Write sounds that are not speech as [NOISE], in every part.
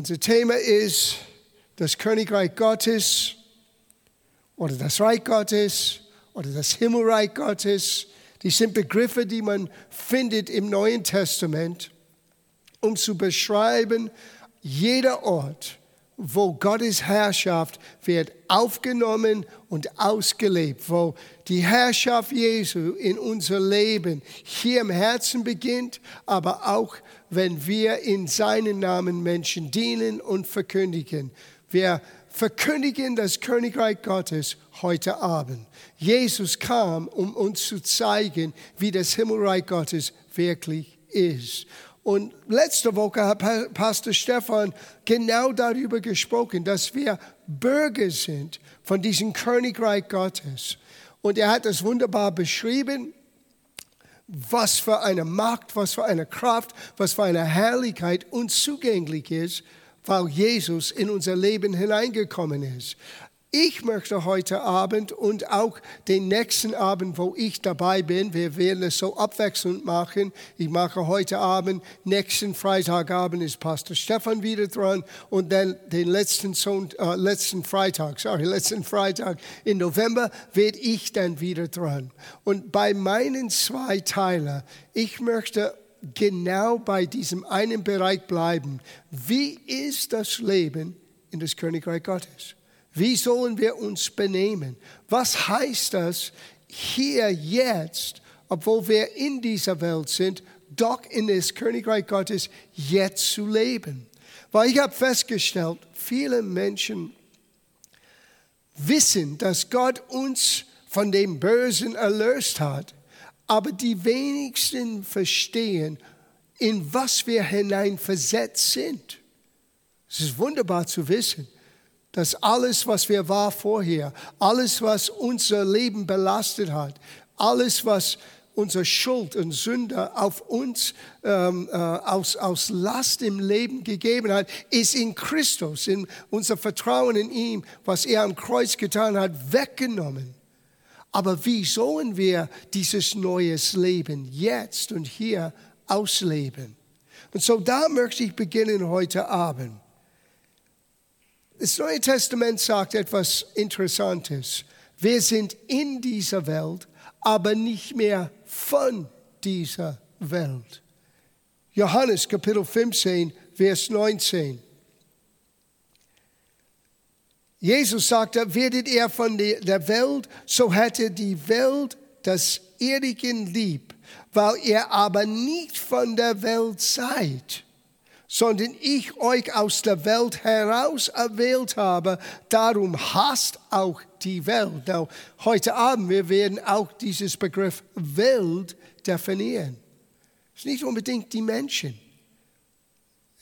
Unser Thema ist das Königreich Gottes oder das Reich Gottes oder das Himmelreich Gottes. Die sind Begriffe, die man findet im Neuen Testament, um zu beschreiben, jeder Ort, wo Gottes Herrschaft wird aufgenommen und ausgelebt, wo die Herrschaft Jesu in unser Leben hier im Herzen beginnt, aber auch wenn wir in seinen Namen Menschen dienen und verkündigen. Wir verkündigen das Königreich Gottes heute Abend. Jesus kam, um uns zu zeigen, wie das Himmelreich Gottes wirklich ist. Und letzte Woche hat Pastor Stefan genau darüber gesprochen, dass wir Bürger sind von diesem Königreich Gottes. Und er hat es wunderbar beschrieben, was für eine Macht, was für eine Kraft, was für eine Herrlichkeit uns zugänglich ist, weil Jesus in unser Leben hineingekommen ist. Ich möchte heute Abend und auch den nächsten Abend, wo ich dabei bin, wir werden es so abwechselnd machen. Ich mache heute Abend, nächsten Freitagabend ist Pastor Stefan wieder dran und dann den letzten, Son äh, letzten Freitag, sorry, letzten Freitag im November werde ich dann wieder dran. Und bei meinen zwei Teilen, ich möchte genau bei diesem einen Bereich bleiben. Wie ist das Leben in das Königreich Gottes? Wie sollen wir uns benehmen? Was heißt das hier jetzt, obwohl wir in dieser Welt sind, doch in das Königreich Gottes jetzt zu leben? Weil ich habe festgestellt, viele Menschen wissen, dass Gott uns von dem Bösen erlöst hat, aber die wenigsten verstehen, in was wir hineinversetzt sind. Es ist wunderbar zu wissen dass alles, was wir war vorher, alles, was unser Leben belastet hat, alles, was unsere Schuld und Sünde auf uns ähm, äh, aus, aus Last im Leben gegeben hat, ist in Christus, in unser Vertrauen in ihm, was er am Kreuz getan hat, weggenommen. Aber wie sollen wir dieses neues Leben jetzt und hier ausleben? Und so da möchte ich beginnen heute Abend. Das Neue Testament sagt etwas Interessantes. Wir sind in dieser Welt, aber nicht mehr von dieser Welt. Johannes Kapitel 15, Vers 19. Jesus sagte, werdet ihr von der Welt, so hätte die Welt das Irdischen lieb, weil ihr aber nicht von der Welt seid sondern ich euch aus der Welt heraus erwählt habe, darum hasst auch die Welt. Now, heute Abend, wir werden auch dieses Begriff Welt definieren. Es ist nicht unbedingt die Menschen.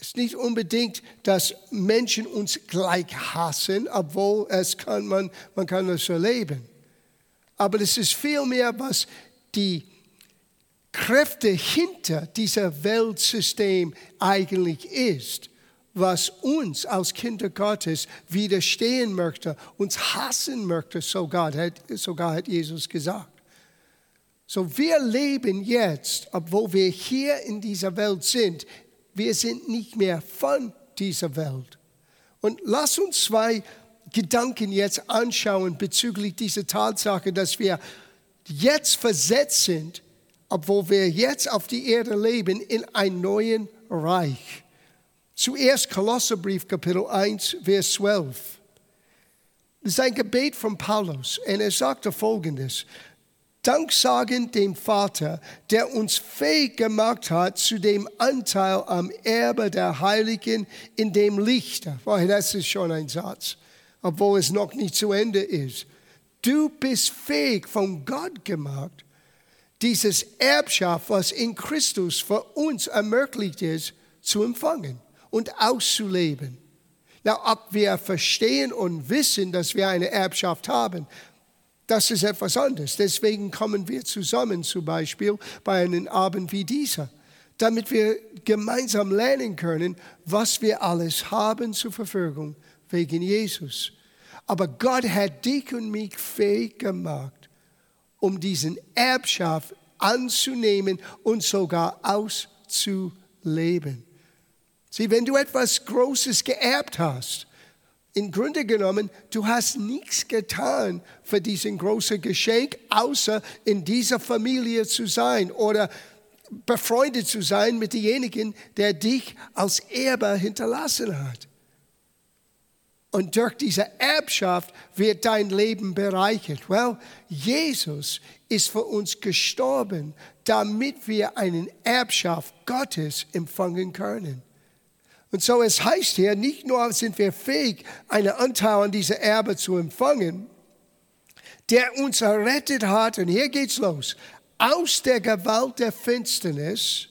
Es ist nicht unbedingt, dass Menschen uns gleich hassen, obwohl es kann man, man kann das erleben. Aber es ist vielmehr, was die Kräfte hinter dieser Weltsystem eigentlich ist, was uns als Kinder Gottes widerstehen möchte, uns hassen möchte, sogar hat, sogar hat Jesus gesagt. So wir leben jetzt, obwohl wir hier in dieser Welt sind, wir sind nicht mehr von dieser Welt. Und lass uns zwei Gedanken jetzt anschauen bezüglich dieser Tatsache, dass wir jetzt versetzt sind obwohl wir jetzt auf die Erde leben, in ein neuen Reich. Zuerst Kolosserbrief Kapitel 1, Vers 12. Das ist ein Gebet von Paulus und er sagte folgendes. Dank sagen dem Vater, der uns fähig gemacht hat zu dem Anteil am Erbe der Heiligen in dem Lichte. Das ist schon ein Satz, obwohl es noch nicht zu Ende ist. Du bist fähig von Gott gemacht, dieses Erbschaft, was in Christus für uns ermöglicht ist, zu empfangen und auszuleben. Na, ob wir verstehen und wissen, dass wir eine Erbschaft haben, das ist etwas anderes. Deswegen kommen wir zusammen zum Beispiel bei einem Abend wie dieser, damit wir gemeinsam lernen können, was wir alles haben zur Verfügung wegen Jesus. Aber Gott hat dich und mich fähig gemacht, um diesen Erbschaft anzunehmen und sogar auszuleben. Sieh, wenn du etwas Großes geerbt hast, im Grunde genommen, du hast nichts getan für diesen großen Geschenk, außer in dieser Familie zu sein oder befreundet zu sein mit demjenigen, der dich als Erbe hinterlassen hat. Und durch diese Erbschaft wird dein Leben bereichert. Well, Jesus ist für uns gestorben, damit wir eine Erbschaft Gottes empfangen können. Und so es heißt hier, nicht nur sind wir fähig, einen Anteil an dieser Erbe zu empfangen, der uns errettet hat, und hier geht's los, aus der Gewalt der Finsternis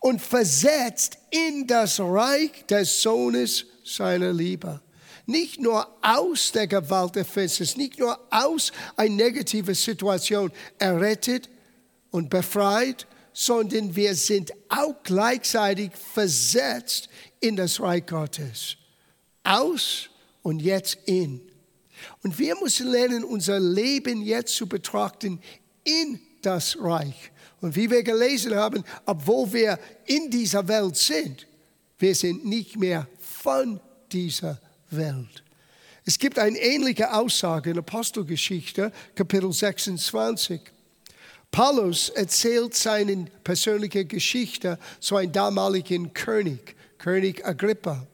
und versetzt in das Reich des Sohnes seiner Liebe. Nicht nur aus der Gewalt der Finsternis, nicht nur aus einer negativen Situation errettet und befreit, sondern wir sind auch gleichzeitig versetzt in das Reich Gottes. Aus und jetzt in. Und wir müssen lernen, unser Leben jetzt zu betrachten in das Reich. Und wie wir gelesen haben, obwohl wir in dieser Welt sind, wir sind nicht mehr von dieser Welt. Es gibt eine ähnliche Aussage in Apostelgeschichte, Kapitel 26. Paulus erzählt seine persönliche Geschichte zu einem damaligen König, König Agrippa.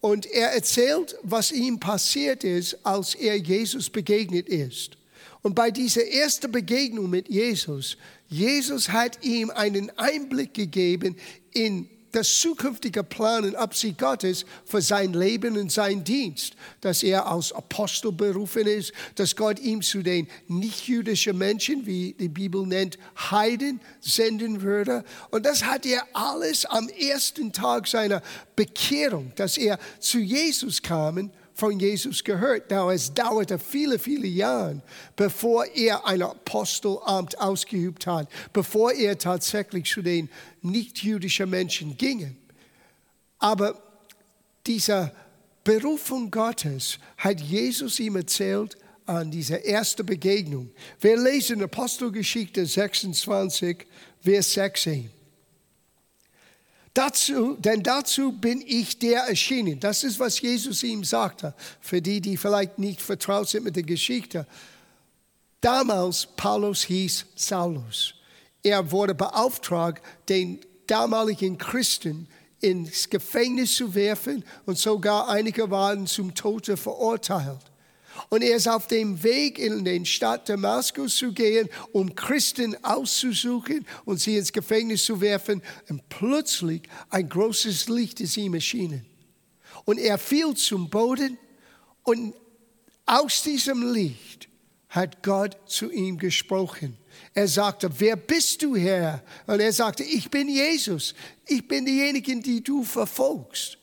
Und er erzählt, was ihm passiert ist, als er Jesus begegnet ist. Und bei dieser ersten Begegnung mit Jesus, Jesus hat ihm einen Einblick gegeben in das zukünftige Plan und Absicht Gottes für sein Leben und sein Dienst, dass er als Apostel berufen ist, dass Gott ihm zu den nichtjüdischen Menschen, wie die Bibel nennt, Heiden senden würde. Und das hat er alles am ersten Tag seiner Bekehrung, dass er zu Jesus kam von Jesus gehört. Now, es dauerte viele, viele Jahre, bevor er ein Apostelamt ausgeübt hat, bevor er tatsächlich zu den nichtjüdischen Menschen ging. Aber diese Berufung Gottes hat Jesus ihm erzählt an dieser ersten Begegnung. Wir lesen Apostelgeschichte 26, Vers 16. Dazu, denn dazu bin ich der erschienen. Das ist, was Jesus ihm sagte. Für die, die vielleicht nicht vertraut sind mit der Geschichte. Damals Paulus hieß Saulus. Er wurde beauftragt, den damaligen Christen ins Gefängnis zu werfen und sogar einige waren zum Tode verurteilt. Und er ist auf dem Weg in den Stadt Damaskus zu gehen, um Christen auszusuchen und sie ins Gefängnis zu werfen. Und plötzlich ein großes Licht ist ihm erschienen. Und er fiel zum Boden und aus diesem Licht hat Gott zu ihm gesprochen. Er sagte, wer bist du, Herr? Und er sagte, ich bin Jesus. Ich bin diejenigen, die du verfolgst.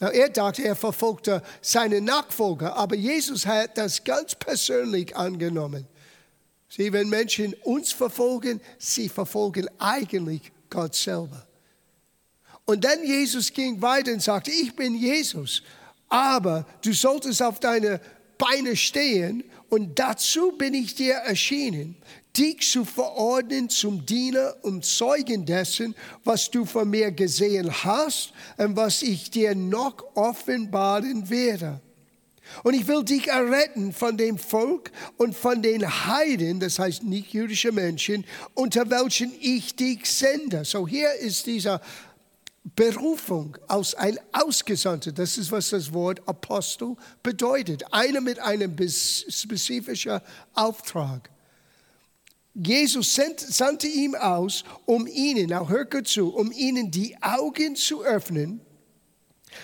Er dachte, er verfolgte seine Nachfolger, aber Jesus hat das ganz persönlich angenommen. Sie, wenn Menschen uns verfolgen, sie verfolgen eigentlich Gott selber. Und dann Jesus ging weiter und sagte, ich bin Jesus, aber du solltest auf deine Beine stehen und dazu bin ich dir erschienen dich zu verordnen zum Diener und Zeugen dessen, was du von mir gesehen hast und was ich dir noch offenbaren werde. Und ich will dich erretten von dem Volk und von den Heiden, das heißt nicht jüdische Menschen, unter welchen ich dich sende. So hier ist dieser Berufung aus ein Ausgesandter. Das ist, was das Wort Apostel bedeutet. Einer mit einem spezifischen Auftrag. Jesus sandte ihm aus, um ihnen, now hört zu, um ihnen die Augen zu öffnen,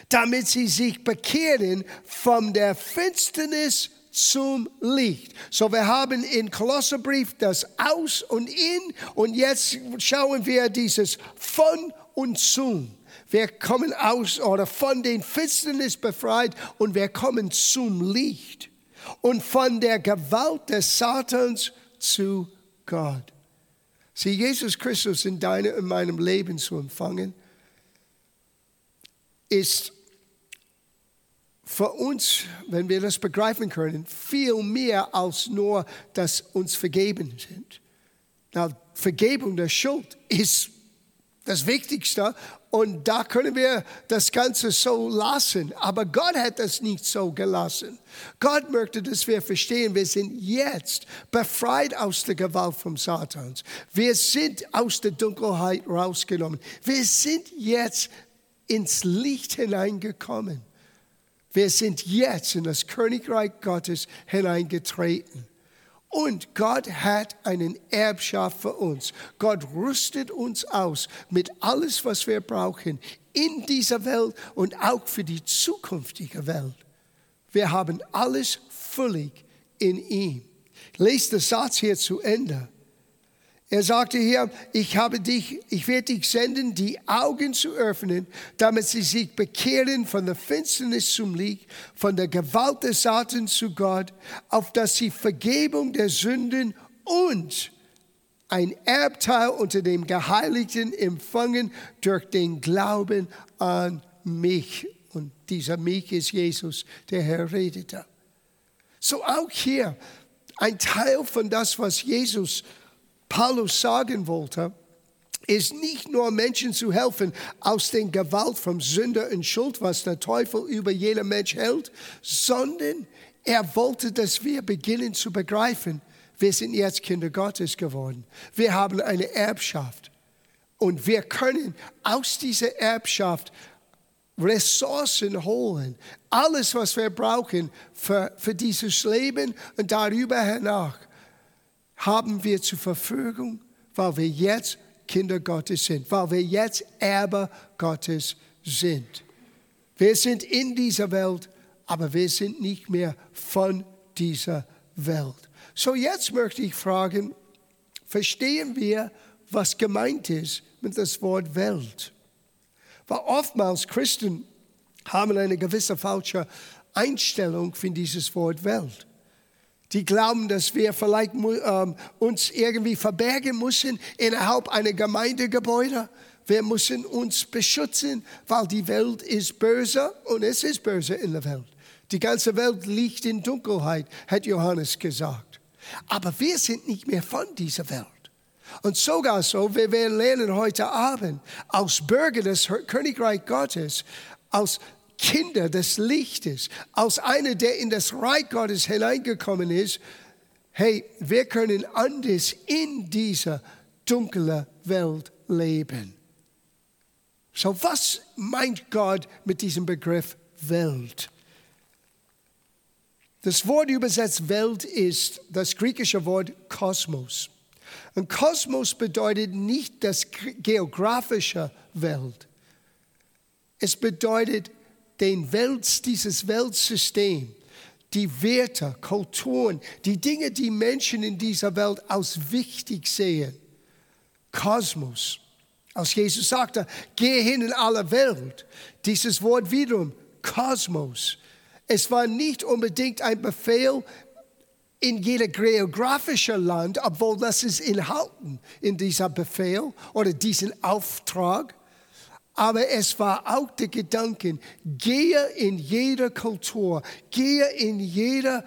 damit sie sich bekehren von der Finsternis zum Licht. So, wir haben in Kolosserbrief das Aus und In und jetzt schauen wir dieses von und zum. Wir kommen aus oder von den Finsternis befreit und wir kommen zum Licht und von der Gewalt des Satans zu Licht. Gott. Sieh, Jesus Christus in deinem und meinem Leben zu empfangen, ist für uns, wenn wir das begreifen können, viel mehr als nur, dass uns vergeben sind. Na, Vergebung der Schuld ist das Wichtigste. Und da können wir das Ganze so lassen. Aber Gott hat das nicht so gelassen. Gott möchte, dass wir verstehen, wir sind jetzt befreit aus der Gewalt vom Satans. Wir sind aus der Dunkelheit rausgenommen. Wir sind jetzt ins Licht hineingekommen. Wir sind jetzt in das Königreich Gottes hineingetreten. Und Gott hat einen Erbschaft für uns. Gott rüstet uns aus mit alles, was wir brauchen in dieser Welt und auch für die zukünftige Welt. Wir haben alles völlig in ihm. Lese den Satz hier zu Ende. Er sagte hier, ich habe dich, ich werde dich senden, die Augen zu öffnen, damit sie sich bekehren von der Finsternis zum Licht, von der Gewalt des Satans zu Gott, auf dass sie Vergebung der Sünden und ein Erbteil unter dem Geheiligten empfangen durch den Glauben an mich. Und dieser mich ist Jesus, der Herr redete. So auch hier ein Teil von das, was Jesus Paulus sagen wollte, ist nicht nur Menschen zu helfen aus der Gewalt vom Sünder und Schuld, was der Teufel über jeden Mensch hält, sondern er wollte, dass wir beginnen zu begreifen, wir sind jetzt Kinder Gottes geworden. Wir haben eine Erbschaft und wir können aus dieser Erbschaft Ressourcen holen. Alles, was wir brauchen für, für dieses Leben und darüber hinaus haben wir zur Verfügung, weil wir jetzt Kinder Gottes sind, weil wir jetzt Erbe Gottes sind. Wir sind in dieser Welt, aber wir sind nicht mehr von dieser Welt. So jetzt möchte ich fragen, verstehen wir, was gemeint ist mit das Wort Welt? Weil oftmals Christen haben eine gewisse falsche Einstellung für dieses Wort Welt die glauben, dass wir vielleicht ähm, uns irgendwie verbergen müssen innerhalb einer Gemeindegebäude. Wir müssen uns beschützen, weil die Welt ist böse und es ist böse in der Welt. Die ganze Welt liegt in Dunkelheit, hat Johannes gesagt. Aber wir sind nicht mehr von dieser Welt. Und sogar so, wir werden lernen heute Abend, als Bürger des Königreich Gottes, als Kinder des Lichtes, als einer, der in das Reich Gottes hineingekommen ist, hey, wir können anders in dieser dunklen Welt leben. So, was meint Gott mit diesem Begriff Welt? Das Wort übersetzt Welt ist das griechische Wort Kosmos. Und Kosmos bedeutet nicht das geografische Welt. Es bedeutet den Welt, dieses Weltsystem, die Werte, Kulturen, die Dinge, die Menschen in dieser Welt als wichtig sehen. Kosmos. Als Jesus sagte, gehe hin in alle Welt. Dieses Wort wiederum, Kosmos. Es war nicht unbedingt ein Befehl in jeder geografische Land, obwohl das ist enthalten in dieser Befehl oder diesen Auftrag. Aber es war auch der Gedanke, gehe in jeder Kultur, gehe in jeder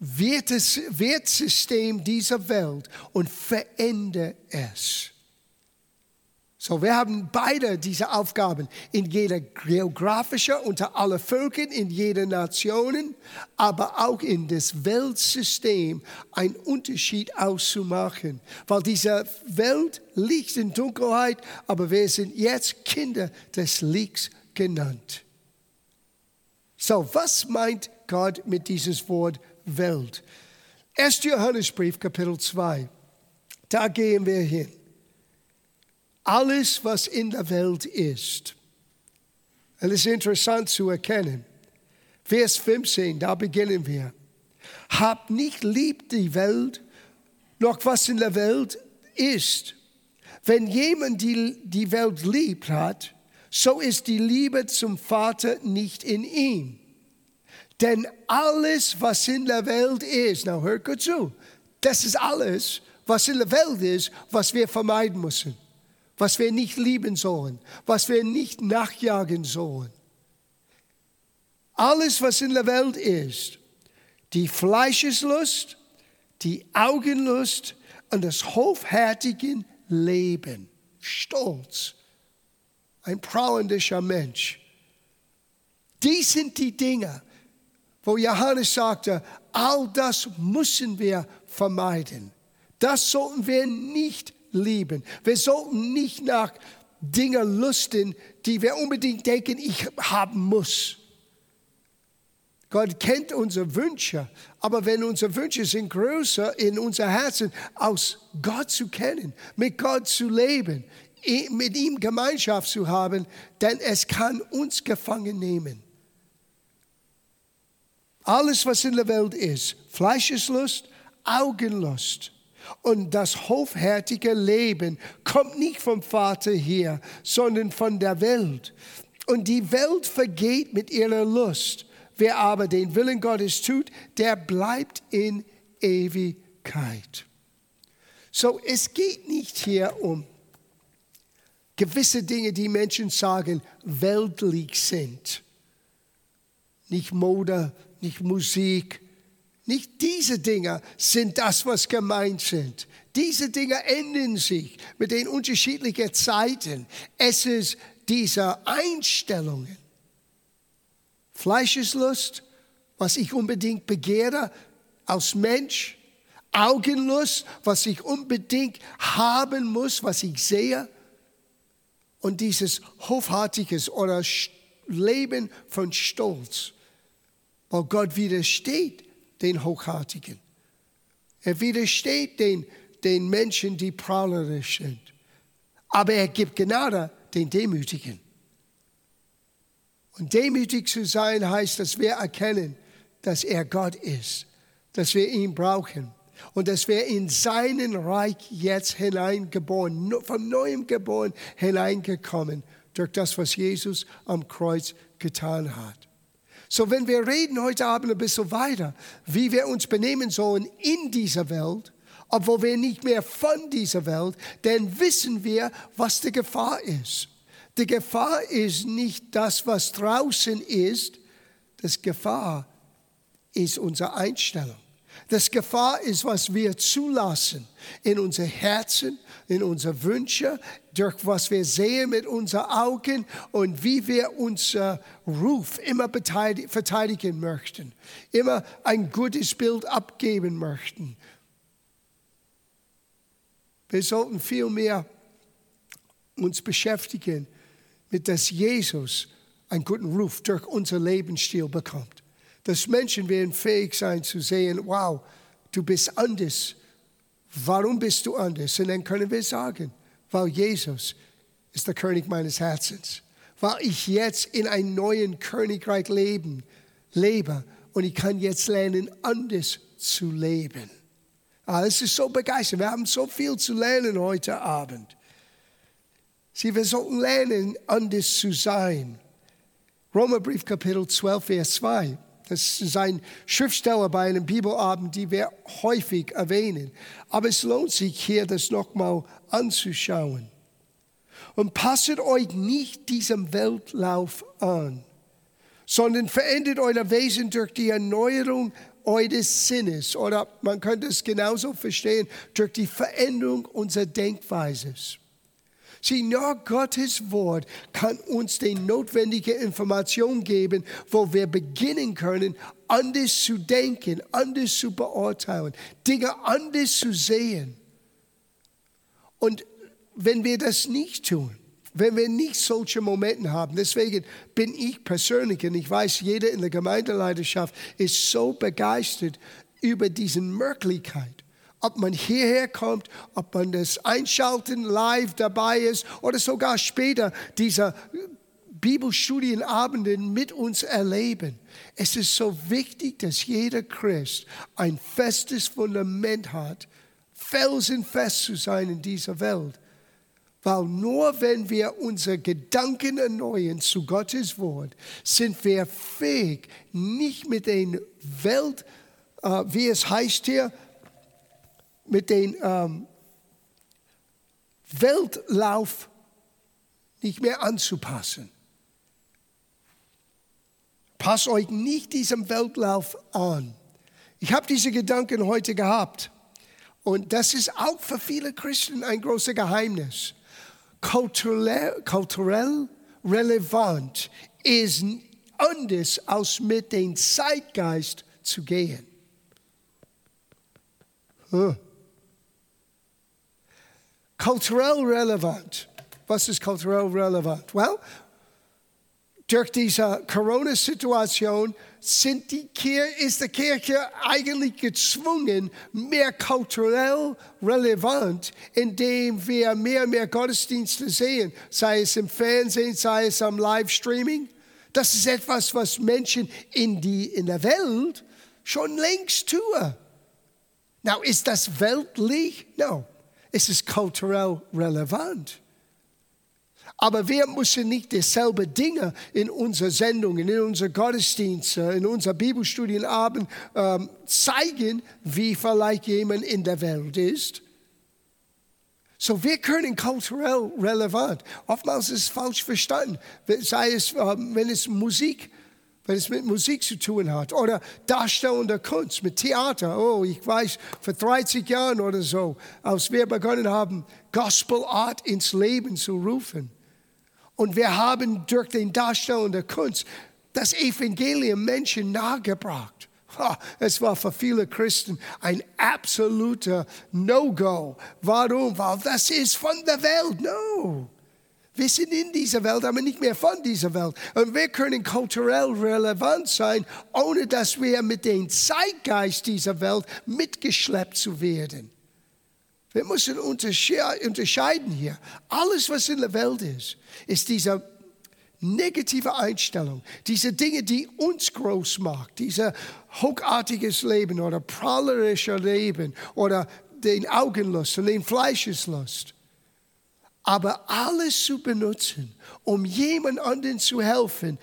Wertsystem dieser Welt und verändere es. So, wir haben beide diese Aufgaben in jeder geografische, unter alle Völkern, in jeder Nation, aber auch in das Weltsystem einen Unterschied auszumachen. Weil diese Welt liegt in Dunkelheit, aber wir sind jetzt Kinder des Lichts genannt. So, was meint Gott mit diesem Wort Welt? 1. Johannesbrief, Kapitel 2. Da gehen wir hin alles, was in der Welt ist. Es ist interessant zu erkennen. Vers 15, da beginnen wir. Habt nicht lieb die Welt, noch was in der Welt ist. Wenn jemand die, die Welt liebt hat, so ist die Liebe zum Vater nicht in ihm. Denn alles, was in der Welt ist, na hört gut zu, das ist alles, was in der Welt ist, was wir vermeiden müssen was wir nicht lieben sollen, was wir nicht nachjagen sollen. Alles, was in der Welt ist, die Fleischeslust, die Augenlust und das hoffärtige Leben. Stolz, ein prahlerischer Mensch. Dies sind die Dinge, wo Johannes sagte, all das müssen wir vermeiden. Das sollten wir nicht lieben. Wir sollten nicht nach Dingen lusten, die wir unbedingt denken, ich haben muss. Gott kennt unsere Wünsche, aber wenn unsere Wünsche sind größer in unser Herzen, aus Gott zu kennen, mit Gott zu leben, mit ihm Gemeinschaft zu haben, denn es kann uns gefangen nehmen. Alles, was in der Welt ist, Fleischeslust, Augenlust und das hoffärtige Leben kommt nicht vom Vater hier, sondern von der Welt. Und die Welt vergeht mit ihrer Lust. Wer aber den Willen Gottes tut, der bleibt in Ewigkeit. So, es geht nicht hier um gewisse Dinge, die Menschen sagen, weltlich sind. Nicht Mode, nicht Musik, nicht diese Dinge sind das, was gemeint sind. Diese Dinge ändern sich mit den unterschiedlichen Zeiten. Es ist diese Einstellungen. Fleischeslust, was ich unbedingt begehre als Mensch. Augenlust, was ich unbedingt haben muss, was ich sehe. Und dieses hoffärtiges oder Leben von Stolz, weil Gott widersteht den Hochhartigen. Er widersteht den, den Menschen, die prahlerisch sind. Aber er gibt Gnade den Demütigen. Und demütig zu sein heißt, dass wir erkennen, dass er Gott ist, dass wir ihn brauchen und dass wir in seinen Reich jetzt hineingeboren, von neuem geboren, hineingekommen durch das, was Jesus am Kreuz getan hat. So, wenn wir reden heute Abend ein bisschen weiter, wie wir uns benehmen sollen in dieser Welt, obwohl wir nicht mehr von dieser Welt, dann wissen wir, was die Gefahr ist. Die Gefahr ist nicht das, was draußen ist. Das Gefahr ist unsere Einstellung. Das Gefahr ist, was wir zulassen in unser Herzen, in unsere Wünsche, durch was wir sehen mit unseren Augen und wie wir unser Ruf immer verteidigen möchten, immer ein gutes Bild abgeben möchten. Wir sollten viel mehr uns beschäftigen mit dass Jesus einen guten Ruf durch unser Lebensstil bekommt. Dass Menschen werden fähig sein zu sehen, wow, du bist anders. Warum bist du anders? Und dann können wir sagen, weil Jesus ist der König meines Herzens. Weil ich jetzt in einem neuen Königreich leben, lebe und ich kann jetzt lernen, anders zu leben. Ah, das ist so begeistert. Wir haben so viel zu lernen heute Abend. Sie, wir sollten lernen, anders zu sein. Römerbrief Kapitel 12, Vers 2. Das ist ein Schriftsteller bei einem Bibelabend, die wir häufig erwähnen. Aber es lohnt sich hier, das nochmal anzuschauen. Und passet euch nicht diesem Weltlauf an, sondern verändert euer Wesen durch die Erneuerung eures Sinnes. Oder man könnte es genauso verstehen, durch die Veränderung unserer Denkweise. Sieh, nur Gottes Wort kann uns die notwendige Information geben, wo wir beginnen können, anders zu denken, anders zu beurteilen, Dinge anders zu sehen. Und wenn wir das nicht tun, wenn wir nicht solche Momente haben, deswegen bin ich persönlich, und ich weiß, jeder in der Gemeindeleiterschaft ist so begeistert über diese Möglichkeit ob man hierher kommt, ob man das Einschalten live dabei ist oder sogar später diese Bibelstudienabende mit uns erleben. Es ist so wichtig, dass jeder Christ ein festes Fundament hat, felsenfest zu sein in dieser Welt. Weil nur wenn wir unsere Gedanken erneuern zu Gottes Wort, sind wir fähig, nicht mit den Welt, äh, wie es heißt hier, mit dem ähm, Weltlauf nicht mehr anzupassen. Passt euch nicht diesem Weltlauf an. Ich habe diese Gedanken heute gehabt. Und das ist auch für viele Christen ein großes Geheimnis. kulturell, kulturell relevant ist anders als mit dem Zeitgeist zu gehen. Huh. Kulturell relevant. Was ist kulturell relevant? Well, durch diese Corona-Situation sind die Kirche, ist die Kirche eigentlich gezwungen, mehr kulturell relevant, indem wir mehr und mehr Gottesdienste sehen, sei es im Fernsehen, sei es am Livestreaming. Das ist etwas, was Menschen in, die, in der Welt schon längst tun. Now, ist das weltlich? No. Es ist kulturell relevant. Aber wir müssen nicht dieselbe Dinge in unseren Sendungen, in unseren Gottesdiensten, in unseren Bibelstudienabend ähm, zeigen, wie vielleicht jemand in der Welt ist. So, wir können kulturell relevant. Oftmals ist es falsch verstanden, sei es, ähm, wenn es Musik wenn es mit Musik zu tun hat oder darstellende Kunst, mit Theater. Oh, ich weiß, vor 30 Jahren oder so, als wir begonnen haben, Gospel Art ins Leben zu rufen, und wir haben durch den Darstellung der Kunst das Evangelium Menschen nahegebracht. Es war für viele Christen ein absoluter No-Go. Warum? Weil das ist von der Welt. No. Wir sind in dieser Welt, aber nicht mehr von dieser Welt. Und wir können kulturell relevant sein, ohne dass wir mit dem Zeitgeist dieser Welt mitgeschleppt zu werden. Wir müssen unterscheiden hier. Alles, was in der Welt ist, ist diese negative Einstellung, diese Dinge, die uns groß machen, dieser hochartiges Leben oder prahlerische Leben oder den Augenlust und den Fleischeslust. Aber alles zu benutzen, um jemand anderen zu helfen,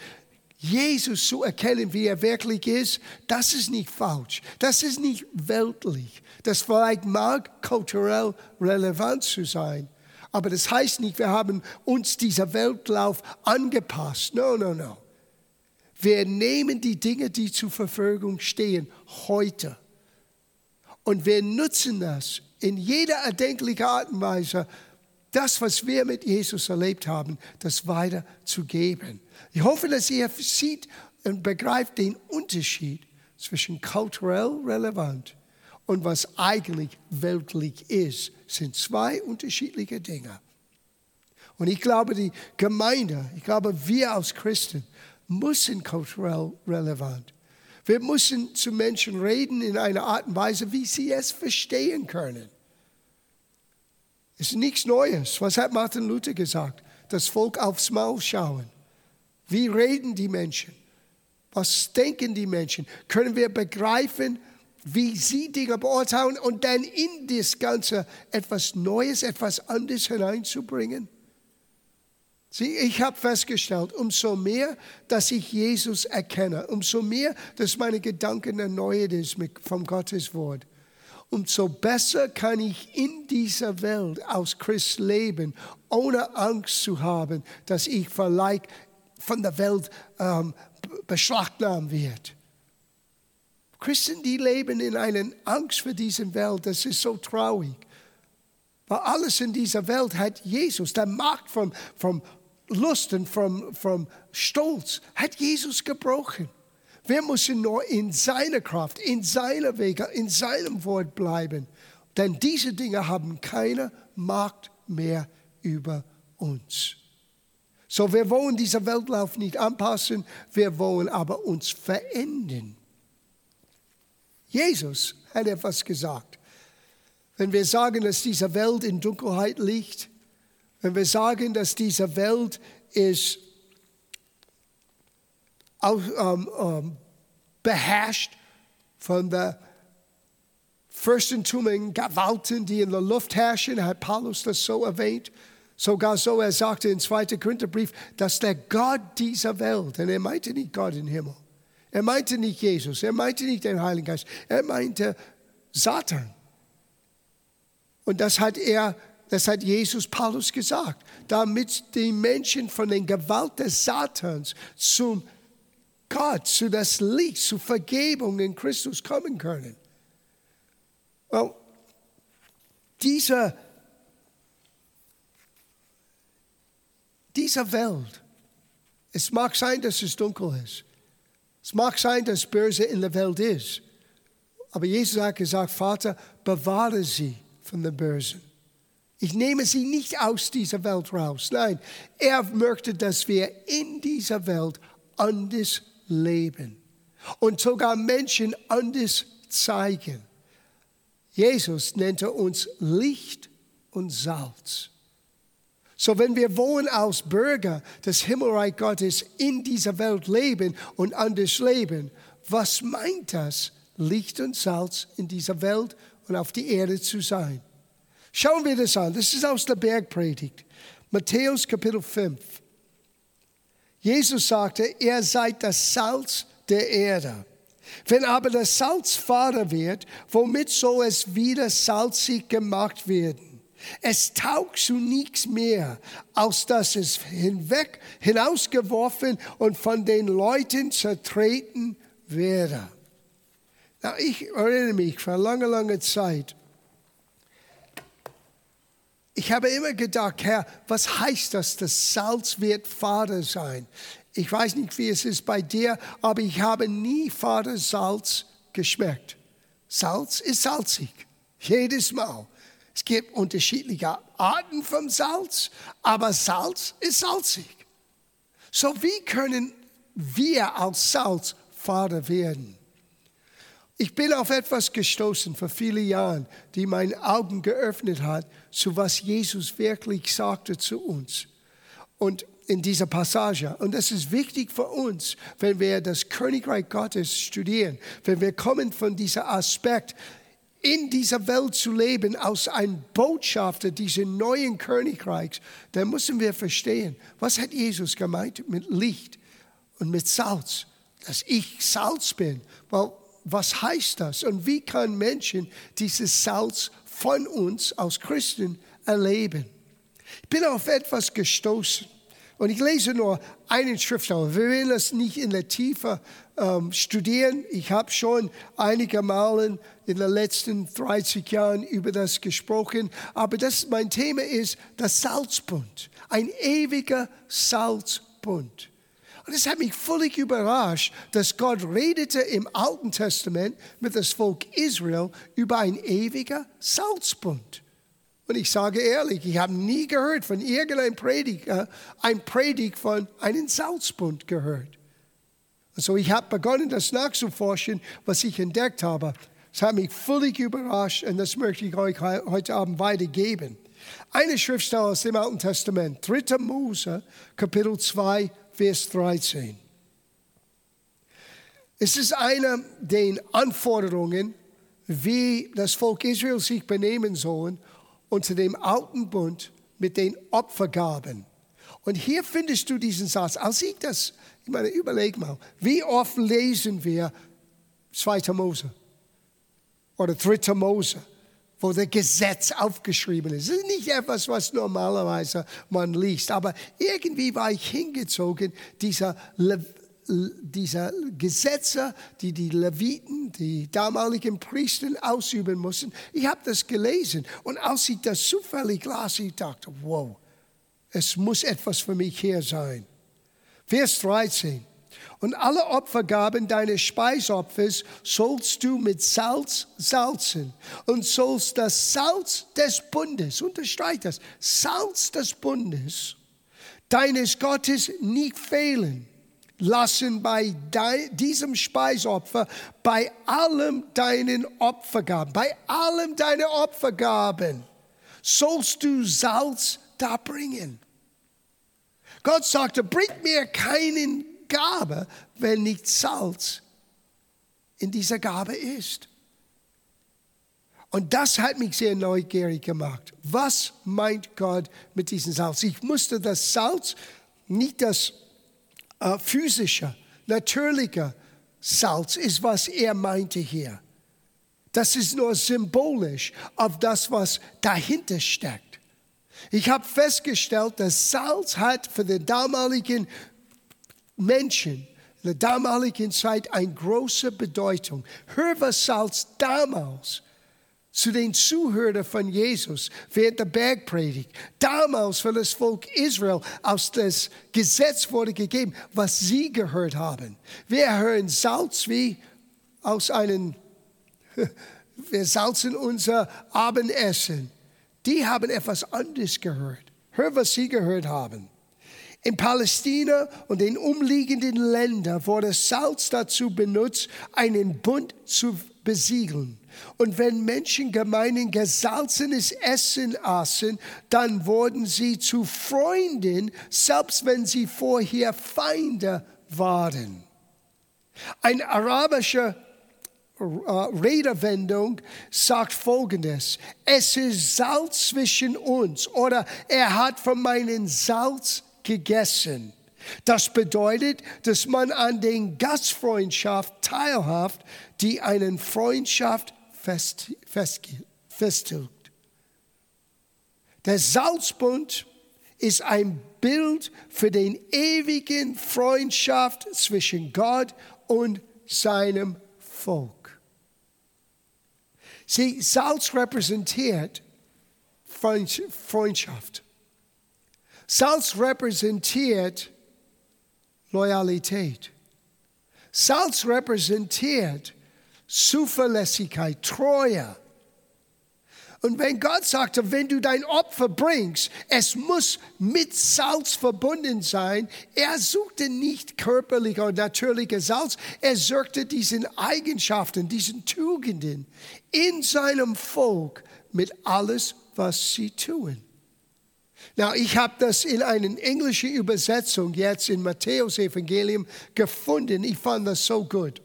Jesus zu erkennen, wie er wirklich ist, das ist nicht falsch. Das ist nicht weltlich. Das vielleicht mag kulturell relevant zu sein. Aber das heißt nicht, wir haben uns dieser Weltlauf angepasst. No, no, no. Wir nehmen die Dinge, die zur Verfügung stehen, heute. Und wir nutzen das in jeder erdenklichen Art und Weise, das, was wir mit Jesus erlebt haben, das weiterzugeben. Ich hoffe, dass ihr sieht und begreift den Unterschied zwischen kulturell relevant und was eigentlich weltlich ist, sind zwei unterschiedliche Dinge. Und ich glaube, die Gemeinde, ich glaube, wir als Christen müssen kulturell relevant. Wir müssen zu Menschen reden in einer Art und Weise, wie sie es verstehen können. Ist nichts Neues. Was hat Martin Luther gesagt? Das Volk aufs Maul schauen. Wie reden die Menschen? Was denken die Menschen? Können wir begreifen, wie sie Dinge beurteilen und dann in das Ganze etwas Neues, etwas anderes hineinzubringen? Sieh, ich habe festgestellt, umso mehr, dass ich Jesus erkenne, umso mehr, dass meine Gedanken erneuert ist vom Gottes Wort, umso besser kann ich in dieser Welt aus Christ leben, ohne Angst zu haben, dass ich vielleicht von der Welt ähm, beschlagnahmt werde. Christen, die leben in einer Angst für diese Welt, das ist so traurig. Weil alles in dieser Welt hat Jesus, der Macht vom, vom Lust und vom, vom Stolz, hat Jesus gebrochen. Wir müssen nur in seiner Kraft, in seiner Wege, in seinem Wort bleiben. Denn diese Dinge haben keine Macht mehr über uns. So, wir wollen diesen Weltlauf nicht anpassen, wir wollen aber uns verändern. Jesus hat etwas gesagt. Wenn wir sagen, dass diese Welt in Dunkelheit liegt, wenn wir sagen, dass diese Welt ist auch, ähm, ähm, beherrscht von der Fürstentum und Gewalten, die in der Luft herrschen, hat Paulus das so erwähnt. Sogar so, er sagte im 2. Korintherbrief, dass der Gott dieser Welt, und er meinte nicht Gott im Himmel, er meinte nicht Jesus, er meinte nicht den Heiligen Geist, er meinte Satan. Und das hat er, das hat Jesus Paulus gesagt, damit die Menschen von den Gewalt des Satans zum Gott, zu das Licht, zu Vergebung in Christus kommen können. Well, dieser Diese Welt, es mag sein, dass es dunkel ist. Es mag sein, dass Böse in der Welt ist. Aber Jesus hat gesagt, Vater, bewahre sie von dem Bösen. Ich nehme sie nicht aus dieser Welt raus. Nein, er möchte, dass wir in dieser Welt anders leben und sogar Menschen anders zeigen. Jesus nannte uns Licht und Salz. So wenn wir wollen als Bürger des Himmelreich Gottes in dieser Welt leben und anders leben, was meint das, Licht und Salz in dieser Welt und auf die Erde zu sein? Schauen wir das an. Das ist aus der Bergpredigt. Matthäus Kapitel 5. Jesus sagte, ihr seid das Salz der Erde. Wenn aber das Salz fade wird, womit soll es wieder salzig gemacht werden? Es taugt zu nichts mehr, als dass es hinweg, hinausgeworfen und von den Leuten zertreten. Na, ich erinnere mich vor langer, langer Zeit, ich habe immer gedacht, Herr, was heißt das? Das Salz wird Vater sein. Ich weiß nicht, wie es ist bei dir, aber ich habe nie Vater Salz geschmeckt. Salz ist salzig, jedes Mal. Es gibt unterschiedliche Arten von Salz, aber Salz ist salzig. So wie können wir als Salz Vater werden? Ich bin auf etwas gestoßen vor vielen Jahren, die meine Augen geöffnet hat, zu was Jesus wirklich sagte zu uns. Und in dieser Passage. Und das ist wichtig für uns, wenn wir das Königreich Gottes studieren, wenn wir kommen von diesem Aspekt, in dieser Welt zu leben als ein Botschafter dieses neuen Königreichs, dann müssen wir verstehen, was hat Jesus gemeint mit Licht und mit Salz, dass ich Salz bin. Well, was heißt das und wie kann Menschen dieses Salz von uns als Christen erleben? Ich bin auf etwas gestoßen und ich lese nur einen Schriftsteller. Wir werden das nicht in der Tiefe ähm, studieren. Ich habe schon einige Male in den letzten 30 Jahren über das gesprochen. Aber das, mein Thema ist das Salzbund. Ein ewiger Salzbund. Und es hat mich völlig überrascht, dass Gott redete im Alten Testament mit das Volk Israel über ein ewiger Salzbund. Und ich sage ehrlich, ich habe nie gehört von irgendeinem Prediger, ein Predigt von einem Salzbund gehört. Und so ich habe begonnen, das nachzuforschen, was ich entdeckt habe. Es hat mich völlig überrascht und das möchte ich euch heute Abend weitergeben. Eine Schriftstelle aus dem Alten Testament, 3. Mose, Kapitel 2, Vers 13. Es ist eine der Anforderungen, wie das Volk Israel sich benehmen soll unter dem alten Bund mit den Opfergaben. Und hier findest du diesen Satz. Als ich das, ich meine, überleg mal, wie oft lesen wir 2. Mose oder 3. Mose? Wo das Gesetz aufgeschrieben ist. Es ist nicht etwas, was normalerweise man liest, aber irgendwie war ich hingezogen, dieser, dieser Gesetze, die die Leviten, die damaligen Priester ausüben mussten. Ich habe das gelesen und als ich das zufällig las, ich dachte, wow, es muss etwas für mich hier sein. Vers 13. Und alle Opfergaben deines Speisopfers sollst du mit Salz salzen und sollst das Salz des Bundes, unterstreicht das, Salz des Bundes deines Gottes nicht fehlen lassen bei diesem Speisopfer, bei allem deinen Opfergaben, bei allem deine Opfergaben sollst du Salz da bringen. Gott sagte, bring mir keinen Gabe, wenn nicht Salz in dieser Gabe ist. Und das hat mich sehr neugierig gemacht. Was meint Gott mit diesem Salz? Ich musste das Salz, nicht das äh, physische, natürliche Salz ist, was er meinte hier. Das ist nur symbolisch auf das, was dahinter steckt. Ich habe festgestellt, dass Salz hat für den damaligen Menschen in der damaligen Zeit eine große Bedeutung. Hör, was Salz damals zu den Zuhörern von Jesus während der Bergpredigt. Damals für das Volk Israel, aus das Gesetz wurde gegeben, was sie gehört haben. Wir hören Salz wie aus einem, [LAUGHS] wir salzen unser Abendessen. Die haben etwas anderes gehört. Hör, was sie gehört haben. In Palästina und den umliegenden Ländern wurde Salz dazu benutzt, einen Bund zu besiegeln. Und wenn Menschen gemeinen gesalzenes Essen aßen, dann wurden sie zu Freunden, selbst wenn sie vorher Feinde waren. Ein arabischer äh, Redewendung sagt folgendes, es ist Salz zwischen uns oder er hat von meinem Salz gegessen. Das bedeutet, dass man an den Gastfreundschaft teilhaft, die einen Freundschaft fest, fest, festhält. Der Salzbund ist ein Bild für den ewigen Freundschaft zwischen Gott und seinem Volk. Sie, Salz repräsentiert Freundschaft. Salz repräsentiert Loyalität. Salz repräsentiert Zuverlässigkeit, Treue. Und wenn Gott sagte, wenn du dein Opfer bringst, es muss mit Salz verbunden sein, er suchte nicht körperliche oder natürliche Salz, er suchte diesen Eigenschaften, diesen Tugenden in seinem Volk mit alles, was sie tun. Na, ich habe das in einer englischen Übersetzung jetzt in Matthäus Evangelium gefunden. Ich fand das so gut.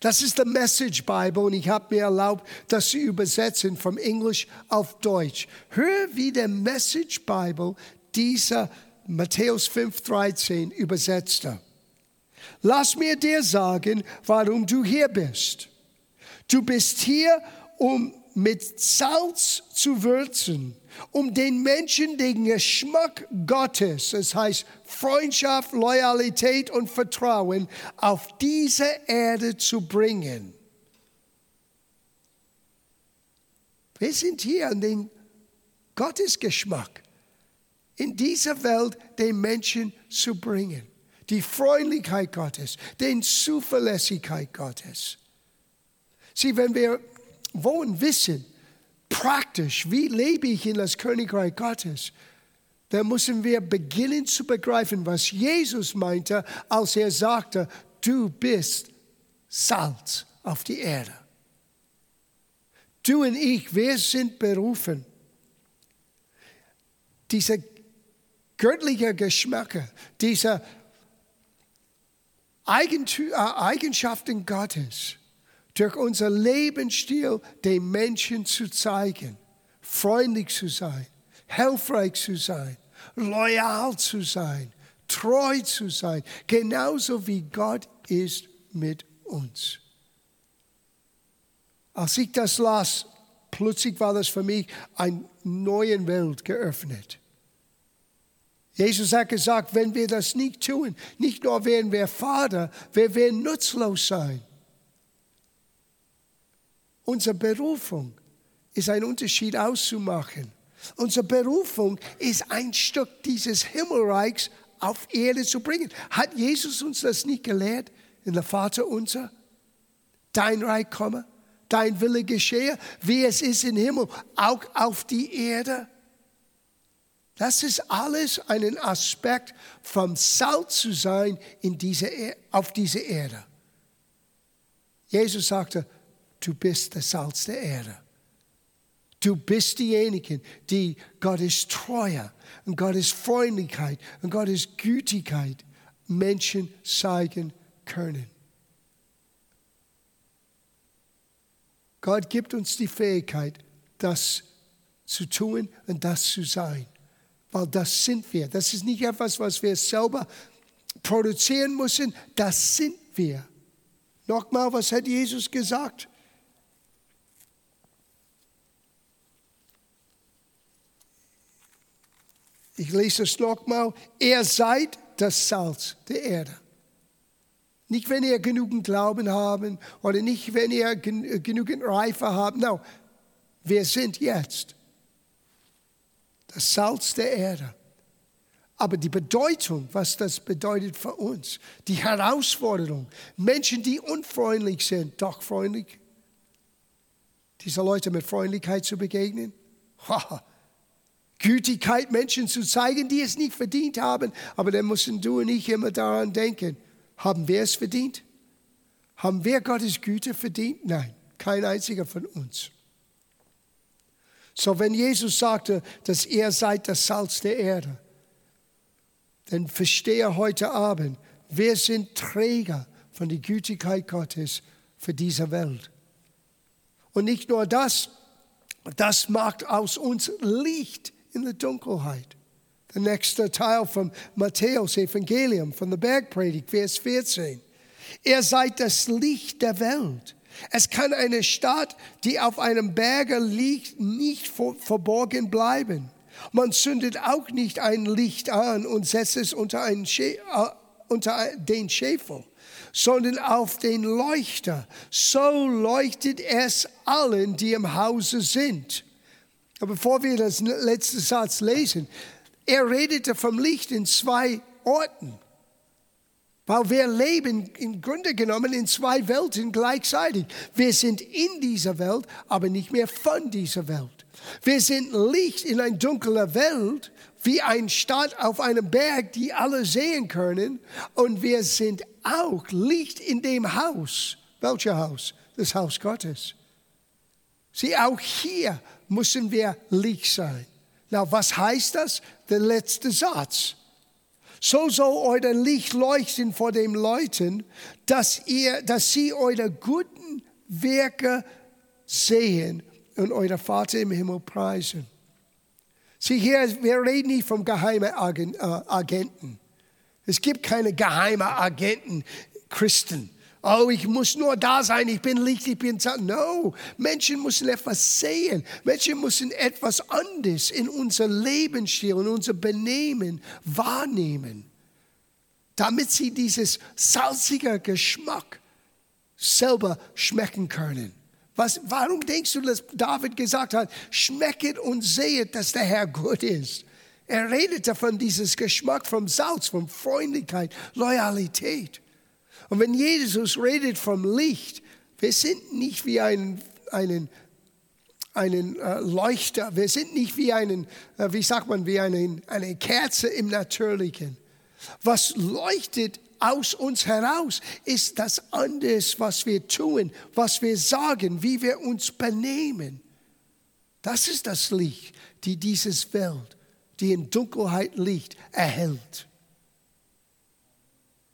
Das ist der Message Bible und ich habe mir erlaubt, das zu übersetzen vom Englisch auf Deutsch. Hör, wie der Message Bible dieser Matthäus 5,13 übersetzte. Lass mir dir sagen, warum du hier bist. Du bist hier, um mit Salz zu würzen um den Menschen den Geschmack Gottes, das heißt Freundschaft, Loyalität und Vertrauen, auf diese Erde zu bringen. Wir sind hier an den Gottesgeschmack in dieser Welt den Menschen zu bringen. Die Freundlichkeit Gottes, den Zuverlässigkeit Gottes. Sie, wenn wir wollen wissen, praktisch, wie lebe ich in das Königreich Gottes, dann müssen wir beginnen zu begreifen, was Jesus meinte, als er sagte, du bist Salz auf die Erde. Du und ich, wir sind berufen, diese göttliche Geschmäcker, diese äh, Eigenschaften Gottes durch unser Lebensstil den Menschen zu zeigen, freundlich zu sein, hilfreich zu sein, loyal zu sein, treu zu sein, genauso wie Gott ist mit uns. Als ich das las, plötzlich war das für mich eine neue Welt geöffnet. Jesus hat gesagt, wenn wir das nicht tun, nicht nur werden wir Vater, wir werden nutzlos sein. Unsere Berufung ist ein Unterschied auszumachen. Unsere Berufung ist ein Stück dieses Himmelreichs auf Erde zu bringen. Hat Jesus uns das nicht gelehrt in der Vater unser? Dein Reich komme, dein Wille geschehe, wie es ist im Himmel, auch auf die Erde. Das ist alles ein Aspekt vom Salz zu sein in diese, e-, auf dieser Erde. Jesus sagte, du bist das Salz der Erde. Du bist diejenigen, die Gottes Treue und Gottes Freundlichkeit und Gottes Gütigkeit Menschen zeigen können. Gott gibt uns die Fähigkeit, das zu tun und das zu sein. Weil das sind wir. Das ist nicht etwas, was wir selber produzieren müssen. Das sind wir. Nochmal, was hat Jesus gesagt? Ich lese es nochmal. Ihr seid das Salz der Erde. Nicht, wenn ihr genügend Glauben haben oder nicht, wenn ihr genügend Reife habt. No, Wir sind jetzt das Salz der Erde. Aber die Bedeutung, was das bedeutet für uns, die Herausforderung, Menschen, die unfreundlich sind, doch freundlich, diese Leute mit Freundlichkeit zu begegnen, [LAUGHS] Gütigkeit Menschen zu zeigen, die es nicht verdient haben, aber dann müssen du und ich immer daran denken, haben wir es verdient? Haben wir Gottes Güte verdient? Nein, kein einziger von uns. So, wenn Jesus sagte, dass ihr seid das Salz der Erde, dann verstehe heute Abend, wir sind Träger von der Gütigkeit Gottes für diese Welt. Und nicht nur das, das macht aus uns Licht in der Dunkelheit. Der nächste Teil vom Matthäus Evangelium, von der Bergpredigt, Vers 14. Ihr seid das Licht der Welt. Es kann eine Stadt, die auf einem Berge liegt, nicht verborgen bleiben. Man zündet auch nicht ein Licht an und setzt es unter, einen Schä äh, unter den Schäfer, sondern auf den Leuchter. So leuchtet es allen, die im Hause sind. Aber bevor wir das letzte Satz lesen, er redete vom Licht in zwei Orten. Weil wir leben im Grunde genommen in zwei Welten gleichzeitig. Wir sind in dieser Welt, aber nicht mehr von dieser Welt. Wir sind Licht in einer dunklen Welt, wie ein Stadt auf einem Berg, die alle sehen können. Und wir sind auch Licht in dem Haus. Welches Haus? Das Haus Gottes. Sieh, auch hier müssen wir Licht sein. Na, was heißt das? Der letzte Satz. So soll euer Licht leuchten vor den Leuten, dass, ihr, dass sie eure guten Werke sehen und euer Vater im Himmel preisen. Sieh hier, wir reden nicht vom geheimen äh, Agenten. Es gibt keine geheimen Agenten, Christen. Oh, ich muss nur da sein, ich bin Licht, ich bin Zeit. No, Menschen müssen etwas sehen. Menschen müssen etwas anderes in unser Lebensstil, in unser Benehmen wahrnehmen, damit sie dieses salzige Geschmack selber schmecken können. Was, warum denkst du, dass David gesagt hat, schmecket und sehet, dass der Herr gut ist? Er redete von dieses Geschmack vom Salz, von Freundlichkeit, Loyalität. Und wenn Jesus redet vom Licht, wir sind nicht wie einen, einen, einen äh, Leuchter, wir sind nicht wie einen, äh, wie sagt man, wie einen, eine Kerze im Natürlichen. Was leuchtet aus uns heraus ist das anders, was wir tun, was wir sagen, wie wir uns benehmen. Das ist das Licht, die dieses Welt, die in Dunkelheit liegt, erhält.